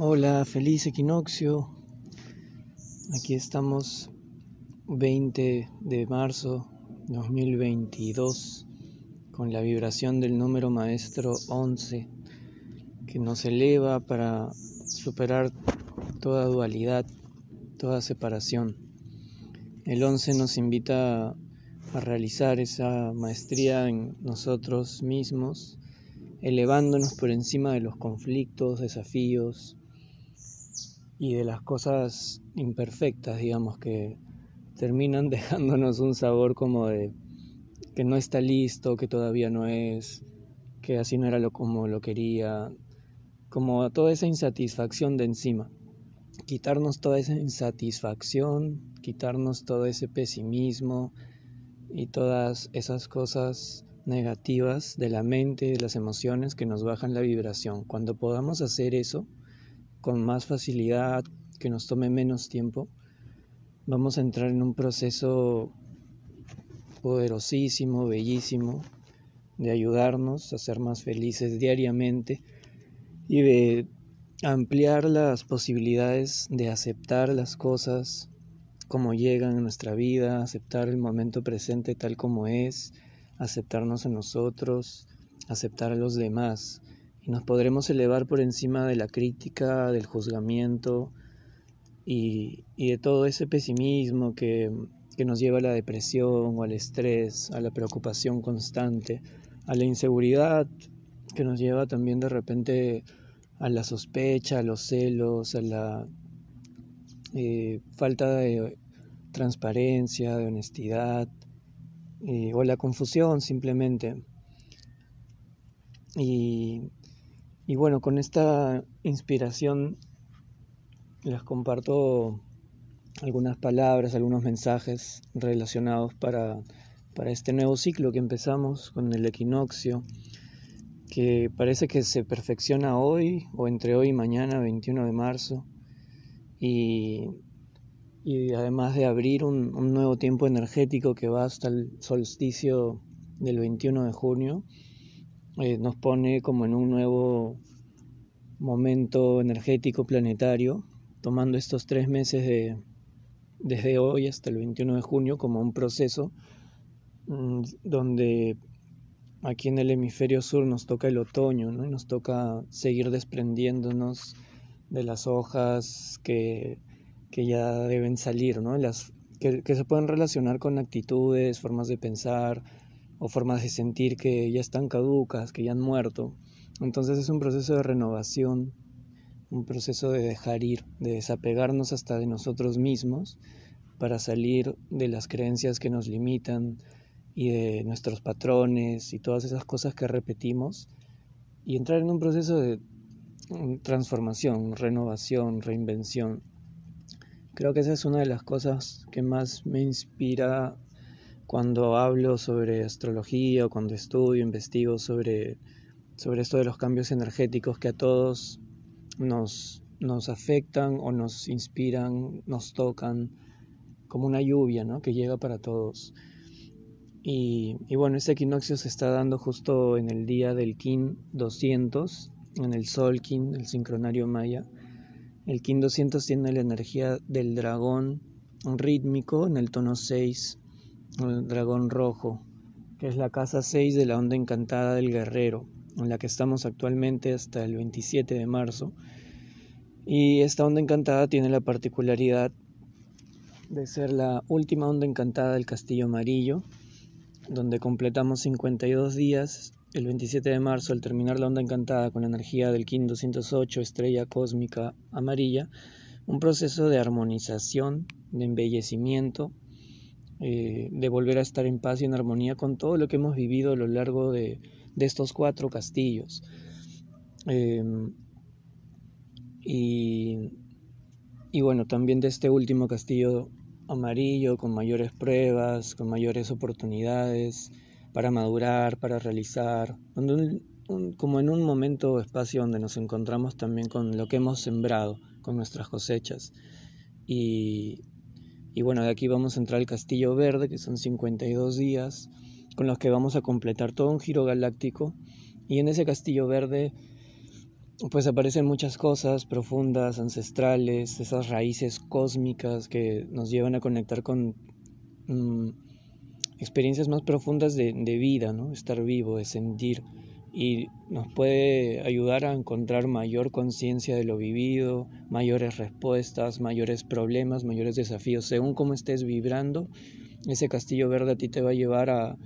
Hola, feliz equinoccio. Aquí estamos 20 de marzo 2022 con la vibración del número maestro 11 que nos eleva para superar toda dualidad, toda separación. El 11 nos invita a realizar esa maestría en nosotros mismos, elevándonos por encima de los conflictos, desafíos, y de las cosas imperfectas, digamos, que terminan dejándonos un sabor como de que no está listo, que todavía no es, que así no era lo como lo quería, como toda esa insatisfacción de encima. Quitarnos toda esa insatisfacción, quitarnos todo ese pesimismo y todas esas cosas negativas de la mente, de las emociones que nos bajan la vibración. Cuando podamos hacer eso, con más facilidad, que nos tome menos tiempo, vamos a entrar en un proceso poderosísimo, bellísimo, de ayudarnos a ser más felices diariamente y de ampliar las posibilidades de aceptar las cosas como llegan a nuestra vida, aceptar el momento presente tal como es, aceptarnos a nosotros, aceptar a los demás nos podremos elevar por encima de la crítica, del juzgamiento y, de todo ese pesimismo que, que nos lleva a la depresión o al estrés, a la preocupación constante, a la inseguridad que nos lleva también de repente a la sospecha, a los celos, a la eh, falta de transparencia, de honestidad eh, o la confusión simplemente. Y y bueno, con esta inspiración les comparto algunas palabras, algunos mensajes relacionados para, para este nuevo ciclo que empezamos con el equinoccio, que parece que se perfecciona hoy o entre hoy y mañana, 21 de marzo, y, además de abrir un nuevo tiempo energético que va hasta el solsticio del 21 de junio, eh, nos pone como en un nuevo momento energético planetario, tomando estos tres meses de, desde hoy hasta el 21 de junio como un proceso mm, donde aquí en el hemisferio sur nos toca el otoño, ¿no? nos toca seguir desprendiéndonos de las hojas que, que ya deben salir, ¿no? las, que, que se pueden relacionar con actitudes, formas de pensar, o formas de sentir que ya están caducas, que ya han muerto. Entonces es un proceso de renovación, un proceso de dejar ir, de desapegarnos hasta de nosotros mismos para salir de las creencias que nos limitan y de nuestros patrones y todas esas cosas que repetimos y entrar en un proceso de transformación, renovación, reinvención. Creo que esa es una de las cosas que más me inspira cuando hablo sobre astrología o cuando estudio, investigo sobre, sobre esto de los cambios energéticos que a todos nos, nos afectan o nos inspiran, nos tocan, como una lluvia ¿no? que llega para todos. Y, y, bueno, este equinoccio se está dando justo en el día del Kin 200, en el Sol Kin, el sincronario maya. El Kin 200 tiene la energía del dragón rítmico en el tono 6 el dragón rojo, que es la casa 6 de la onda encantada del guerrero, en la que estamos actualmente hasta el 27 de marzo. Y esta onda encantada tiene la particularidad de ser la última onda encantada del castillo amarillo, donde completamos 52 días el 27 de marzo al terminar la onda encantada con la energía del King 208 estrella cósmica amarilla, un proceso de armonización, de embellecimiento eh, de volver a estar en paz y en armonía con todo lo que hemos vivido a lo largo de, estos cuatro castillos. Em, y, y bueno, también de este último castillo amarillo, con mayores pruebas, con mayores oportunidades para madurar, para realizar, como en un momento espacio donde nos encontramos también con lo que hemos sembrado, con nuestras cosechas. Y, y bueno, de aquí vamos a entrar al Castillo Verde, que son 52 días, con los que vamos a completar todo un giro galáctico. Y en ese Castillo Verde pues aparecen muchas cosas profundas, ancestrales, esas raíces cósmicas que nos llevan a conectar con mm, experiencias más profundas de, de, vida, ¿no? Estar vivo, de sentir. Y nos puede ayudar a encontrar mayor conciencia de lo vivido, mayores respuestas, mayores problemas, mayores desafíos. Según cómo estés vibrando, ese castillo verde a ti te va a llevar a,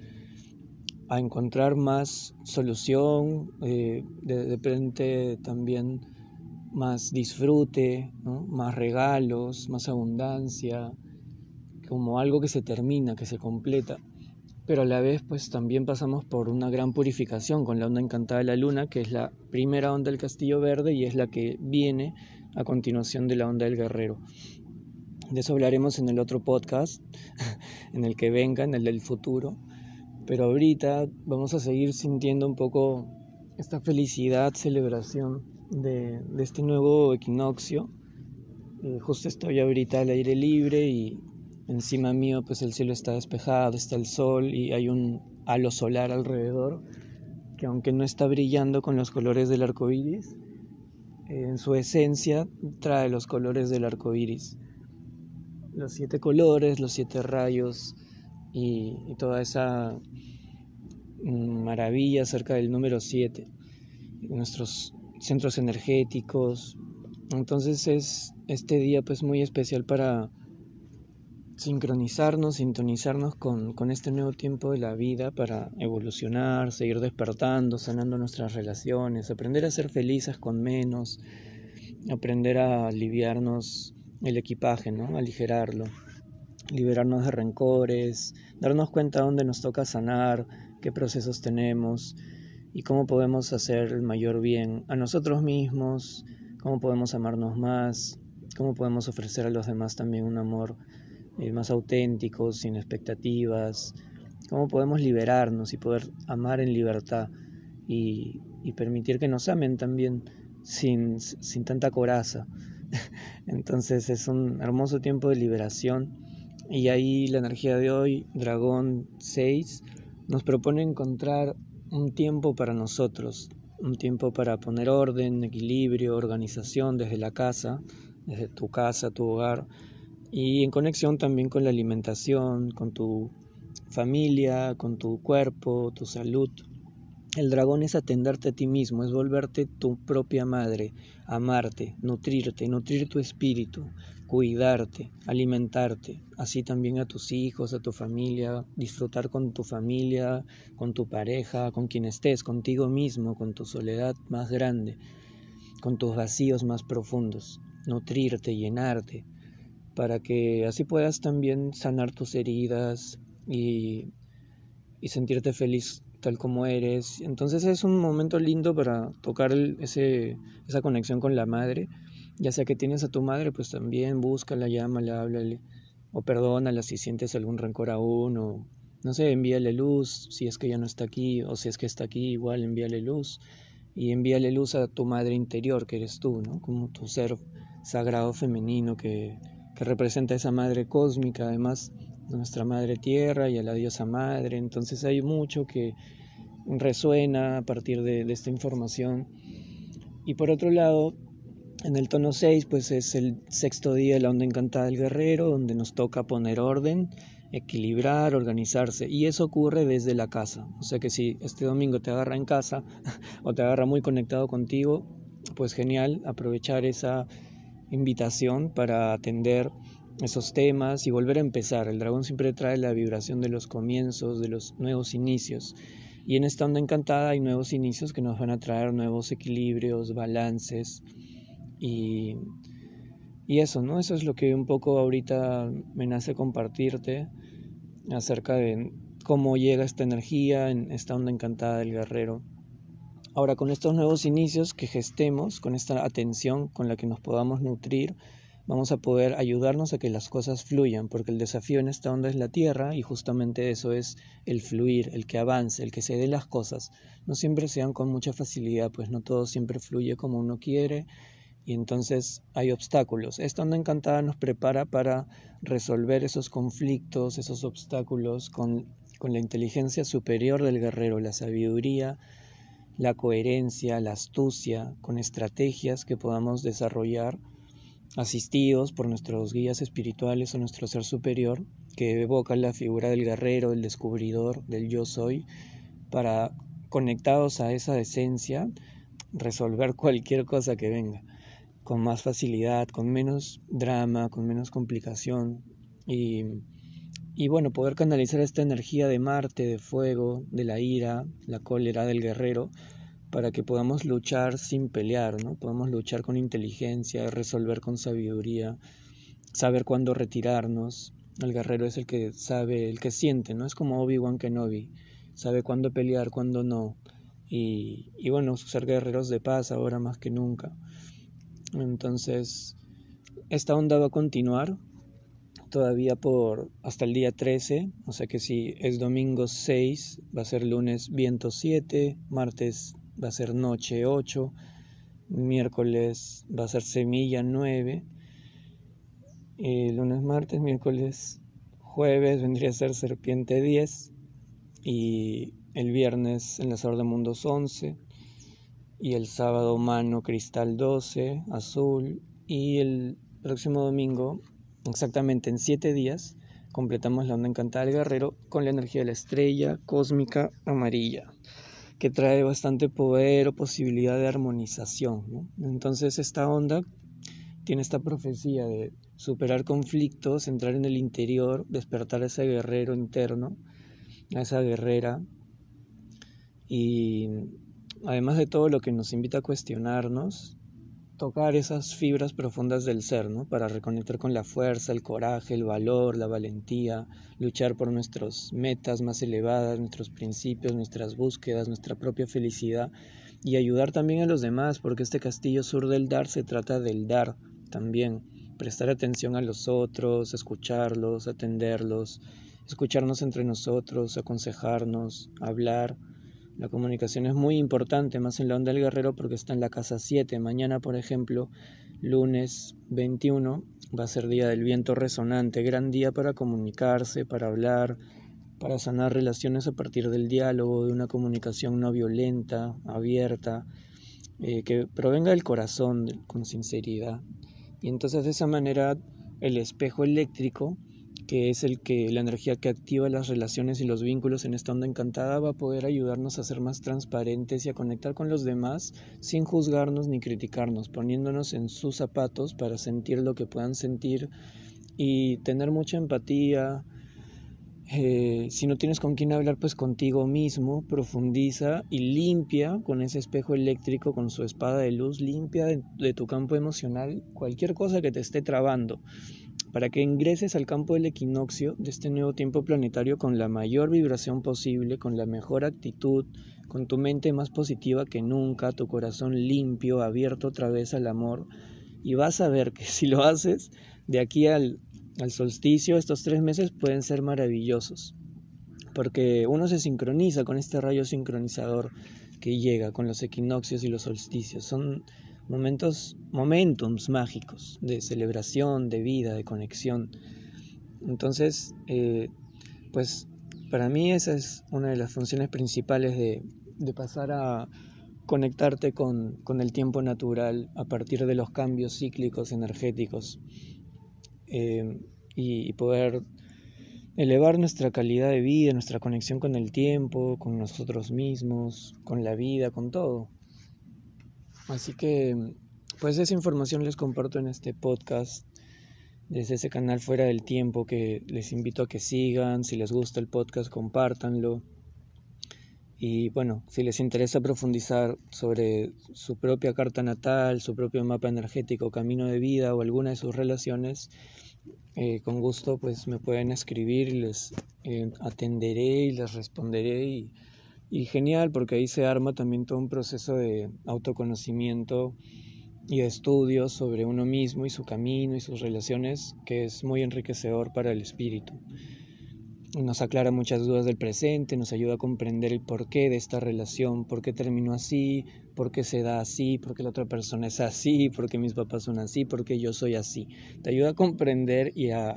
a encontrar más solución, eh, de, repente también más disfrute, más regalos, más abundancia, como algo que se termina, que se completa. Pero a la vez pues también pasamos por una gran purificación con la onda encantada de la luna, que es la primera onda del castillo verde y es la que viene a continuación de la onda del guerrero. De eso hablaremos en el otro podcast, en el que venga, en el del futuro. Pero ahorita vamos a seguir sintiendo un poco esta felicidad, celebración de, este nuevo equinoccio. Eh, justo estoy ahorita al aire libre y encima mío pues el cielo está despejado, está el sol y hay un halo solar alrededor que aunque no está brillando con los colores del arco iris, en su esencia trae los colores del arco iris. Los siete colores, los siete rayos y toda esa maravilla acerca del número 7, nuestros centros energéticos. Entonces es este día pues muy especial para sincronizarnos, sintonizarnos con, con este nuevo tiempo de la vida para evolucionar, seguir despertando, sanando nuestras relaciones, aprender a ser felices con menos, aprender a aliviarnos el equipaje, ¿no? aligerarlo, liberarnos de rencores, darnos cuenta dónde nos toca sanar, qué procesos tenemos y cómo podemos hacer el mayor bien a nosotros mismos, cómo podemos amarnos más, cómo podemos ofrecer a los demás también un amor más auténtico, sin expectativas, cómo podemos liberarnos y poder amar en libertad y, permitir que nos amen también sin, sin tanta coraza. Entonces es un hermoso tiempo de liberación y ahí la energía de hoy, Dragón 6, nos propone encontrar un tiempo para nosotros, un tiempo para poner orden, equilibrio, organización desde la casa, desde tu casa, tu hogar, y en conexión también con la alimentación, con tu familia, con tu cuerpo, tu salud. El dragón es atenderte a ti mismo, es volverte tu propia madre, amarte, nutrirte, nutrir tu espíritu, cuidarte, alimentarte, así también a tus hijos, a tu familia, disfrutar con tu familia, con tu pareja, con quien estés, contigo mismo, con tu soledad más grande, con tus vacíos más profundos, nutrirte, llenarte, para que así puedas también sanar tus heridas y, y sentirte feliz tal como eres. Entonces es un momento lindo para tocar ese, esa conexión con la madre ya sea que tienes a tu madre, pues también búscala, llámala, háblale, o perdónala si sientes algún rencor aún, o no sé, envíale luz si es que ya no está aquí, o si es que está aquí, igual envíale luz, y envíale luz a tu madre interior, que eres tú, ¿no? Como tu ser sagrado femenino que, que representa esa madre cósmica, además nuestra madre tierra y a la diosa madre, entonces hay mucho que resuena a partir de, de esta información. Y por otro lado, en el tono 6, pues es el sexto día de la onda encantada del guerrero, donde nos toca poner orden, equilibrar, organizarse. Y eso ocurre desde la casa. O sea que si este domingo te agarra en casa o te agarra muy conectado contigo, pues genial, aprovechar esa invitación para atender esos temas y volver a empezar. El dragón siempre trae la vibración de los comienzos, de los nuevos inicios. Y en esta onda encantada hay nuevos inicios que nos van a traer nuevos equilibrios, balances y, y eso, ¿no? Eso es lo que un poco ahorita me nace compartirte acerca de cómo llega esta energía en esta onda encantada del guerrero. Ahora, con estos nuevos inicios que gestemos, con esta atención con la que nos podamos nutrir, vamos a poder ayudarnos a que las cosas fluyan, porque el desafío en esta onda es la tierra y justamente eso es el fluir, el que avance, el que se dé las cosas. No siempre sean con mucha facilidad, pues no todo siempre fluye como uno quiere y entonces hay obstáculos. Esta onda encantada nos prepara para resolver esos conflictos, esos obstáculos con, con la inteligencia superior del guerrero, la sabiduría, la coherencia, la astucia, con estrategias que podamos desarrollar asistidos por nuestros guías espirituales o nuestro ser superior, que evoca la figura del guerrero, del descubridor, del yo soy, para conectados a esa esencia, resolver cualquier cosa que venga con más facilidad, con menos drama, con menos complicación y, y bueno, poder canalizar esta energía de Marte, de fuego, de la ira, la cólera del guerrero, para que podamos luchar sin pelear, ¿no? Podamos luchar con inteligencia, resolver con sabiduría, saber cuándo retirarnos. El guerrero es el que sabe, el que siente, ¿no? Es como Obi-Wan Kenobi, sabe cuándo pelear, cuándo no. Y, y bueno, ser guerreros de paz ahora más que nunca. Entonces, esta onda va a continuar todavía por hasta el día 13, o sea que si es domingo 6, va a ser lunes viento 7, martes va a ser noche 8, miércoles va a ser semilla 9, y lunes, martes, miércoles, jueves vendría a ser serpiente 10 y el viernes enlazador de mundos 11, y el sábado mano cristal 12, azul y el próximo domingo, exactamente en 7 días, completamos la onda encantada del guerrero con la energía de la estrella cósmica amarilla que trae bastante poder o posibilidad de armonización. Entonces esta onda tiene esta profecía de superar conflictos, entrar en el interior, despertar a ese guerrero interno, a esa guerrera y además de todo lo que nos invita a cuestionarnos, tocar esas fibras profundas del ser, ¿no? Para reconectar con la fuerza, el coraje, el valor, la valentía, luchar por nuestras metas más elevadas, nuestros principios, nuestras búsquedas, nuestra propia felicidad y ayudar también a los demás, porque este castillo sur del dar se trata del dar también, prestar atención a los otros, escucharlos, atenderlos, escucharnos entre nosotros, aconsejarnos, hablar la comunicación es muy importante, más en la onda del guerrero, porque está en la casa 7. Mañana, por ejemplo, lunes 21, va a ser día del viento resonante, gran día para comunicarse, para hablar, para sanar relaciones a partir del diálogo, de una comunicación no violenta, abierta, eh, que provenga del corazón, con sinceridad. Y entonces de esa manera el espejo eléctrico que es el que la energía que activa las relaciones y los vínculos en esta onda encantada va a poder ayudarnos a ser más transparentes y a conectar con los demás sin juzgarnos ni criticarnos, poniéndonos en sus zapatos para sentir lo que puedan sentir y tener mucha empatía. Eh, si no tienes con quién hablar, pues contigo mismo, profundiza y limpia con ese espejo eléctrico, con su espada de luz, limpia de tu campo emocional cualquier cosa que te esté trabando para que ingreses al campo del equinoccio de este nuevo tiempo planetario con la mayor vibración posible, con la mejor actitud, con tu mente más positiva que nunca, tu corazón limpio, abierto otra vez al amor. Y vas a ver que si lo haces, de aquí al, al solsticio, estos tres meses pueden ser maravillosos. Porque uno se sincroniza con este rayo sincronizador que llega con los equinoccios y los solsticios. Son momentos, momentums mágicos de celebración, de vida, de conexión. Entonces, eh, pues para mí esa es una de las funciones principales de, de pasar a conectarte con, con, el tiempo natural a partir de los cambios cíclicos energéticos eh, y poder elevar nuestra calidad de vida, nuestra conexión con el tiempo, con nosotros mismos, con la vida, con todo. Así que, pues esa información les comparto en este podcast, desde ese canal fuera del tiempo que les invito a que sigan, si les gusta el podcast, compártanlo. Y bueno, si les interesa profundizar sobre su propia carta natal, su propio mapa energético, camino de vida o alguna de sus relaciones, eh, con gusto pues me pueden escribir les eh, atenderé y les responderé y genial porque ahí se arma también todo un proceso de autoconocimiento y de estudio sobre uno mismo y su camino y sus relaciones que es muy enriquecedor para el espíritu. Nos aclara muchas dudas del presente, nos ayuda a comprender el porqué de esta relación, por qué terminó así, por qué se da así, por qué la otra persona es así, por qué mis papás son así, por qué yo soy así. Te ayuda a comprender y a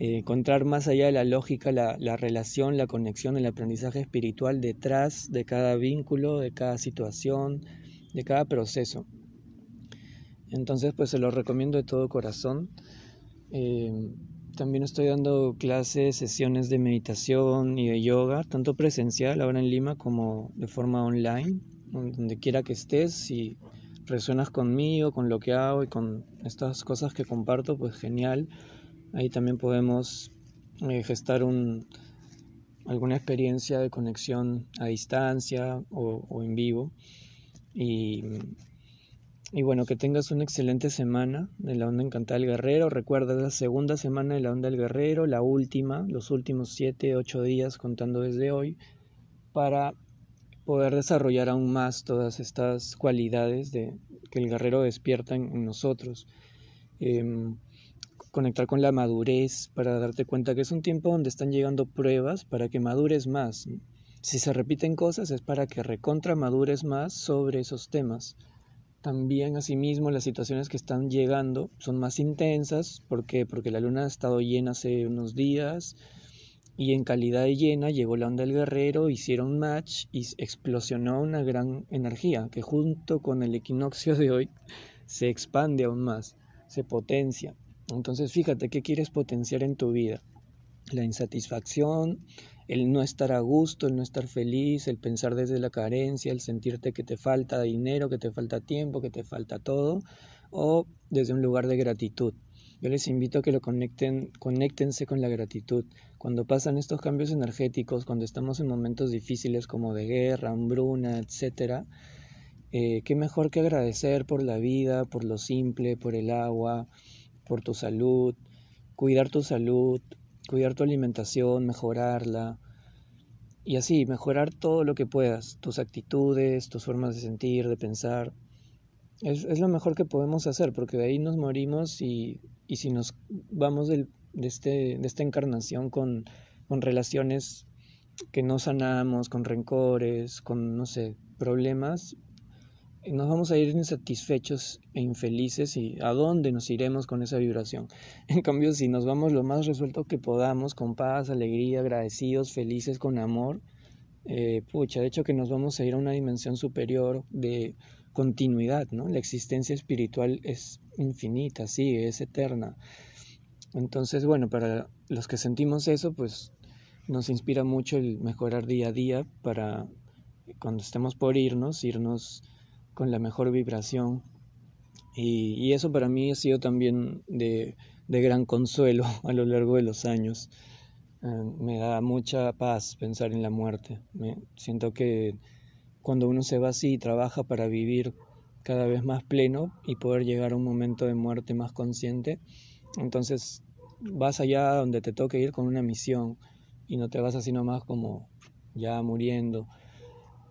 eh, encontrar más allá de la lógica la, la relación, la conexión, el aprendizaje espiritual detrás de cada vínculo, de cada situación, de cada proceso. Entonces, pues se lo recomiendo de todo corazón. Eh, también estoy dando clases, sesiones de meditación y de yoga, tanto presencial ahora en Lima como de forma online, donde quiera que estés, si resuenas conmigo, con lo que hago y con estas cosas que comparto, pues genial. Ahí también podemos eh, gestar un, alguna experiencia de conexión a distancia o, en vivo. Y y bueno, que tengas una excelente semana de la Onda Encantada del Guerrero. Recuerda, la segunda semana de la Onda del Guerrero, la última, los últimos 7, 8 días contando desde hoy, para poder desarrollar aún más todas estas cualidades de, que el guerrero despierta en, nosotros. Em, conectar con la madurez para darte cuenta que es un tiempo donde están llegando pruebas para que madures más. Si se repiten cosas es para que recontra madures más sobre esos temas. También, asimismo, las situaciones que están llegando son más intensas. ¿Por qué? Porque la luna ha estado llena hace unos días y en calidad de llena llegó la onda del guerrero, hicieron match y explosionó una gran energía que junto con el equinoccio de hoy se expande aún más, se potencia. Entonces, fíjate qué quieres potenciar en tu vida. La insatisfacción, el no estar a gusto, el no estar feliz, el pensar desde la carencia, el sentirte que te falta dinero, que te falta tiempo, que te falta todo, o desde un lugar de gratitud. Yo les invito a que lo conecten, conéctense con la gratitud. Cuando pasan estos cambios energéticos, cuando estamos en momentos difíciles como de guerra, hambruna, etc., eh, qué mejor que agradecer por la vida, por lo simple, por el agua, por tu salud, cuidar tu salud, cuidar tu alimentación, mejorarla y así, mejorar todo lo que puedas, tus actitudes, tus formas de sentir, de pensar. Es, lo mejor que podemos hacer porque de ahí nos morimos y, y si nos vamos de, este, de esta encarnación con, con relaciones que no sanamos, con rencores, con, no sé, problemas, nos vamos a ir insatisfechos e infelices y a dónde nos iremos con esa vibración. En cambio, si nos vamos lo más resuelto que podamos, con paz, alegría, agradecidos, felices, con amor, eh, pucha, de hecho que nos vamos a ir a una dimensión superior de continuidad, ¿no? La existencia espiritual es infinita, sí, es eterna. Entonces, bueno, para los que sentimos eso, pues nos inspira mucho el mejorar día a día para cuando estemos por irnos, irnos con la mejor vibración. Y, eso para mí ha sido también de, gran consuelo a lo largo de los años. Eh, me da mucha paz pensar en la muerte. Me, siento que cuando uno se va así y trabaja para vivir cada vez más pleno y poder llegar a un momento de muerte más consciente, entonces vas allá donde te toque ir con una misión y no te vas así nomás como ya muriendo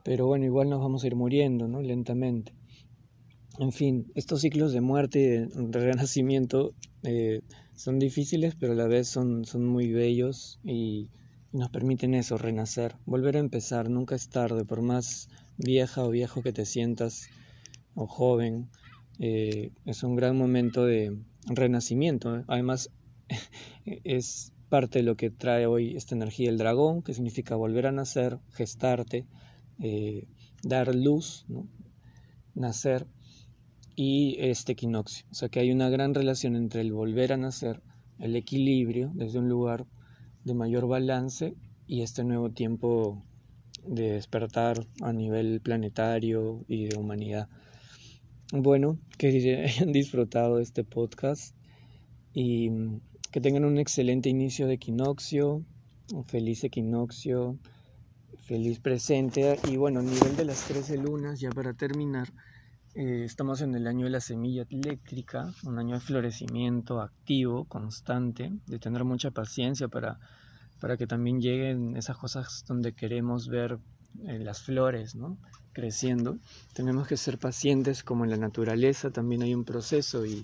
pero bueno, igual nos vamos a ir muriendo, ¿no? Lentamente. En fin, estos ciclos de muerte y de renacimiento eh, son difíciles, pero a la vez son, son muy bellos y, nos permiten eso, renacer, volver a empezar. Nunca es tarde, por más vieja o viejo que te sientas o joven. Eh, es un gran momento de renacimiento. Además, es parte de lo que trae hoy esta energía del dragón, que significa volver a nacer, gestarte, eh, dar luz, nacer y este equinoccio. O sea que hay una gran relación entre el volver a nacer, el equilibrio desde un lugar de mayor balance y este nuevo tiempo de despertar a nivel planetario y de humanidad. Bueno, que hayan disfrutado este podcast y que tengan un excelente inicio de equinoccio, un feliz equinoccio feliz presente. Y bueno, nivel de las 13 lunas, ya para terminar, eh, estamos en el año de la semilla eléctrica, un año de florecimiento activo, constante, de tener mucha paciencia para, para que también lleguen esas cosas donde queremos ver eh, las flores, ¿no? creciendo. Tenemos que ser pacientes como en la naturaleza, también hay un proceso y,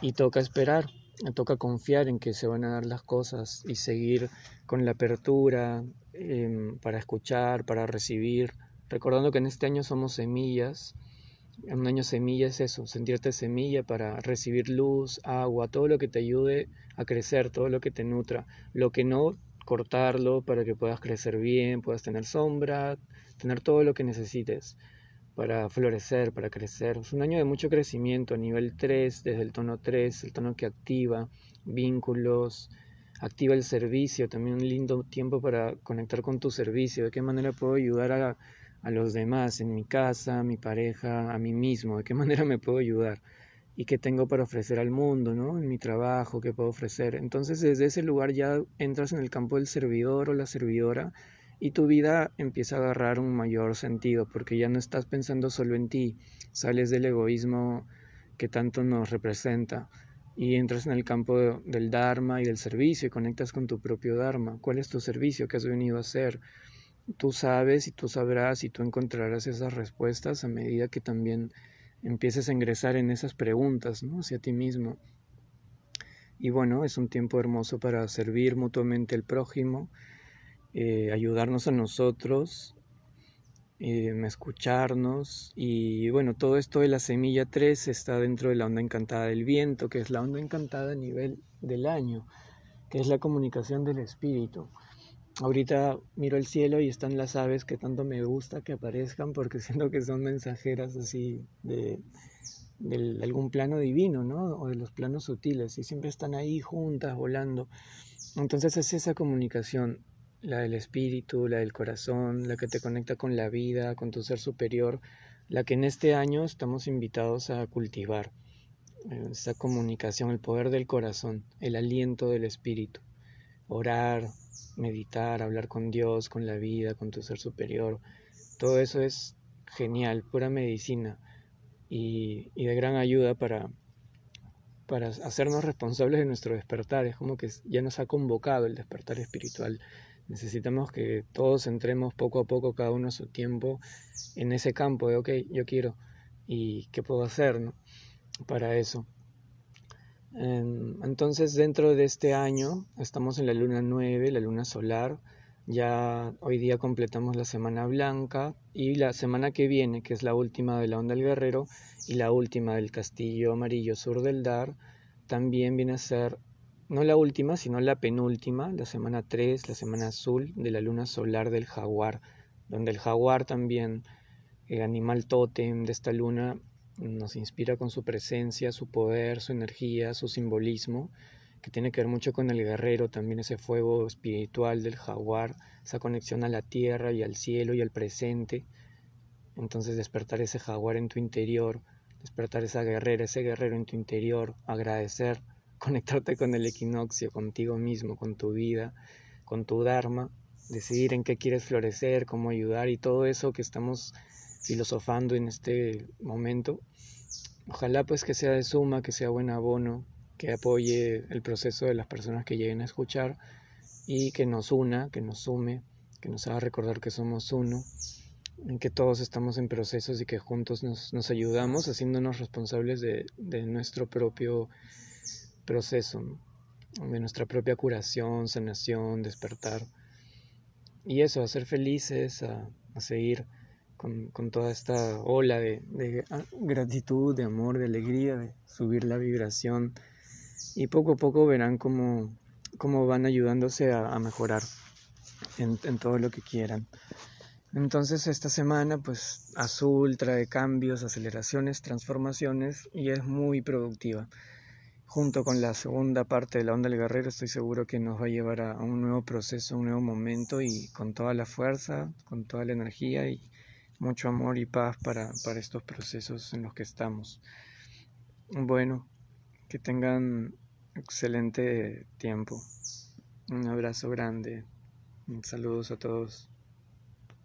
y toca esperar, toca confiar en que se van a dar las cosas y seguir con la apertura, Em, para escuchar, para recibir, recordando que en este año somos semillas Un año semilla es eso, sentirte semilla para recibir luz, agua, todo lo que te ayude a crecer, todo lo que te nutra. Lo que no, cortarlo para que puedas crecer bien, puedas tener sombra, tener todo lo que necesites para florecer, para crecer. Es un año de mucho crecimiento a nivel 3, desde el tono 3, el tono que activa vínculos, activa el servicio, también un lindo tiempo para conectar con tu servicio, de qué manera puedo ayudar a, los demás, en mi casa, mi pareja, a mí mismo, de qué manera me puedo ayudar y qué tengo para ofrecer al mundo, ¿no? En mi trabajo, qué puedo ofrecer. Entonces desde ese lugar ya entras en el campo del servidor o la servidora y tu vida empieza a agarrar un mayor sentido porque ya no estás pensando solo en ti, sales del egoísmo que tanto nos representa y entras en el campo del Dharma y del servicio y conectas con tu propio Dharma. ¿Cuál es tu servicio? ¿Qué has venido a hacer? Tú sabes y tú sabrás y tú encontrarás esas respuestas a medida que también empieces a ingresar en esas preguntas ¿no? hacia ti mismo. Y bueno, es un tiempo hermoso para servir mutuamente al prójimo, eh, ayudarnos a nosotros, eh, escucharnos y bueno, todo esto de la semilla 3 está dentro de la onda encantada del viento, que es la onda encantada a nivel del año, que es la comunicación del espíritu. Ahorita miro el cielo y están las aves que tanto me gusta que aparezcan porque siento que son mensajeras así de, de algún plano divino, ¿no? O de los planos sutiles y siempre están ahí juntas, volando. Entonces es esa comunicación la del espíritu, la del corazón, la que te conecta con la vida, con tu ser superior, la que en este año estamos invitados a cultivar. Eh, esa comunicación, el poder del corazón, el aliento del espíritu. Orar, meditar, hablar con Dios, con la vida, con tu ser superior. Todo eso es genial, pura medicina y, y de gran ayuda para, para hacernos responsables de nuestro despertar. Es como que ya nos ha convocado el despertar espiritual Necesitamos que todos entremos poco a poco, cada uno a su tiempo, en ese campo de, ok, yo quiero y qué puedo hacer para eso. Entonces, dentro de este año, estamos en la luna 9, la luna solar. Ya hoy día completamos la semana blanca y la semana que viene, que es la última de la onda del guerrero y la última del castillo amarillo sur del Dar, también viene a ser no la última, sino la penúltima, la semana 3, la semana azul de la luna solar del jaguar, donde el jaguar también, el animal tótem de esta luna, nos inspira con su presencia, su poder, su energía, su simbolismo, que tiene que ver mucho con el guerrero, también ese fuego espiritual del jaguar, esa conexión a la tierra y al cielo y al presente. Entonces despertar ese jaguar en tu interior, despertar esa guerrera, ese guerrero en tu interior, agradecer conectarte con el equinoccio, contigo mismo, con tu vida, con tu Dharma, decidir en qué quieres florecer, cómo ayudar y todo eso que estamos filosofando en este momento. Ojalá pues que sea de suma, que sea buen abono, que apoye el proceso de las personas que lleguen a escuchar y que nos una, que nos sume, que nos haga recordar que somos uno, en que todos estamos en procesos y que juntos nos, nos ayudamos haciéndonos responsables de, de nuestro propio proceso de nuestra propia curación, sanación, despertar. Y eso, a ser felices, a, seguir con, toda esta ola de, gratitud, de amor, de alegría, de subir la vibración. Y poco a poco verán cómo, cómo van ayudándose a, mejorar en, en, todo lo que quieran. Entonces esta semana pues azul trae cambios, aceleraciones, transformaciones y es muy productiva junto con la segunda parte de la onda del guerrero, estoy seguro que nos va a llevar a un nuevo proceso, un nuevo momento y con toda la fuerza, con toda la energía y mucho amor y paz para, para estos procesos en los que estamos. Bueno, que tengan excelente tiempo. Un abrazo grande. Saludos a todos.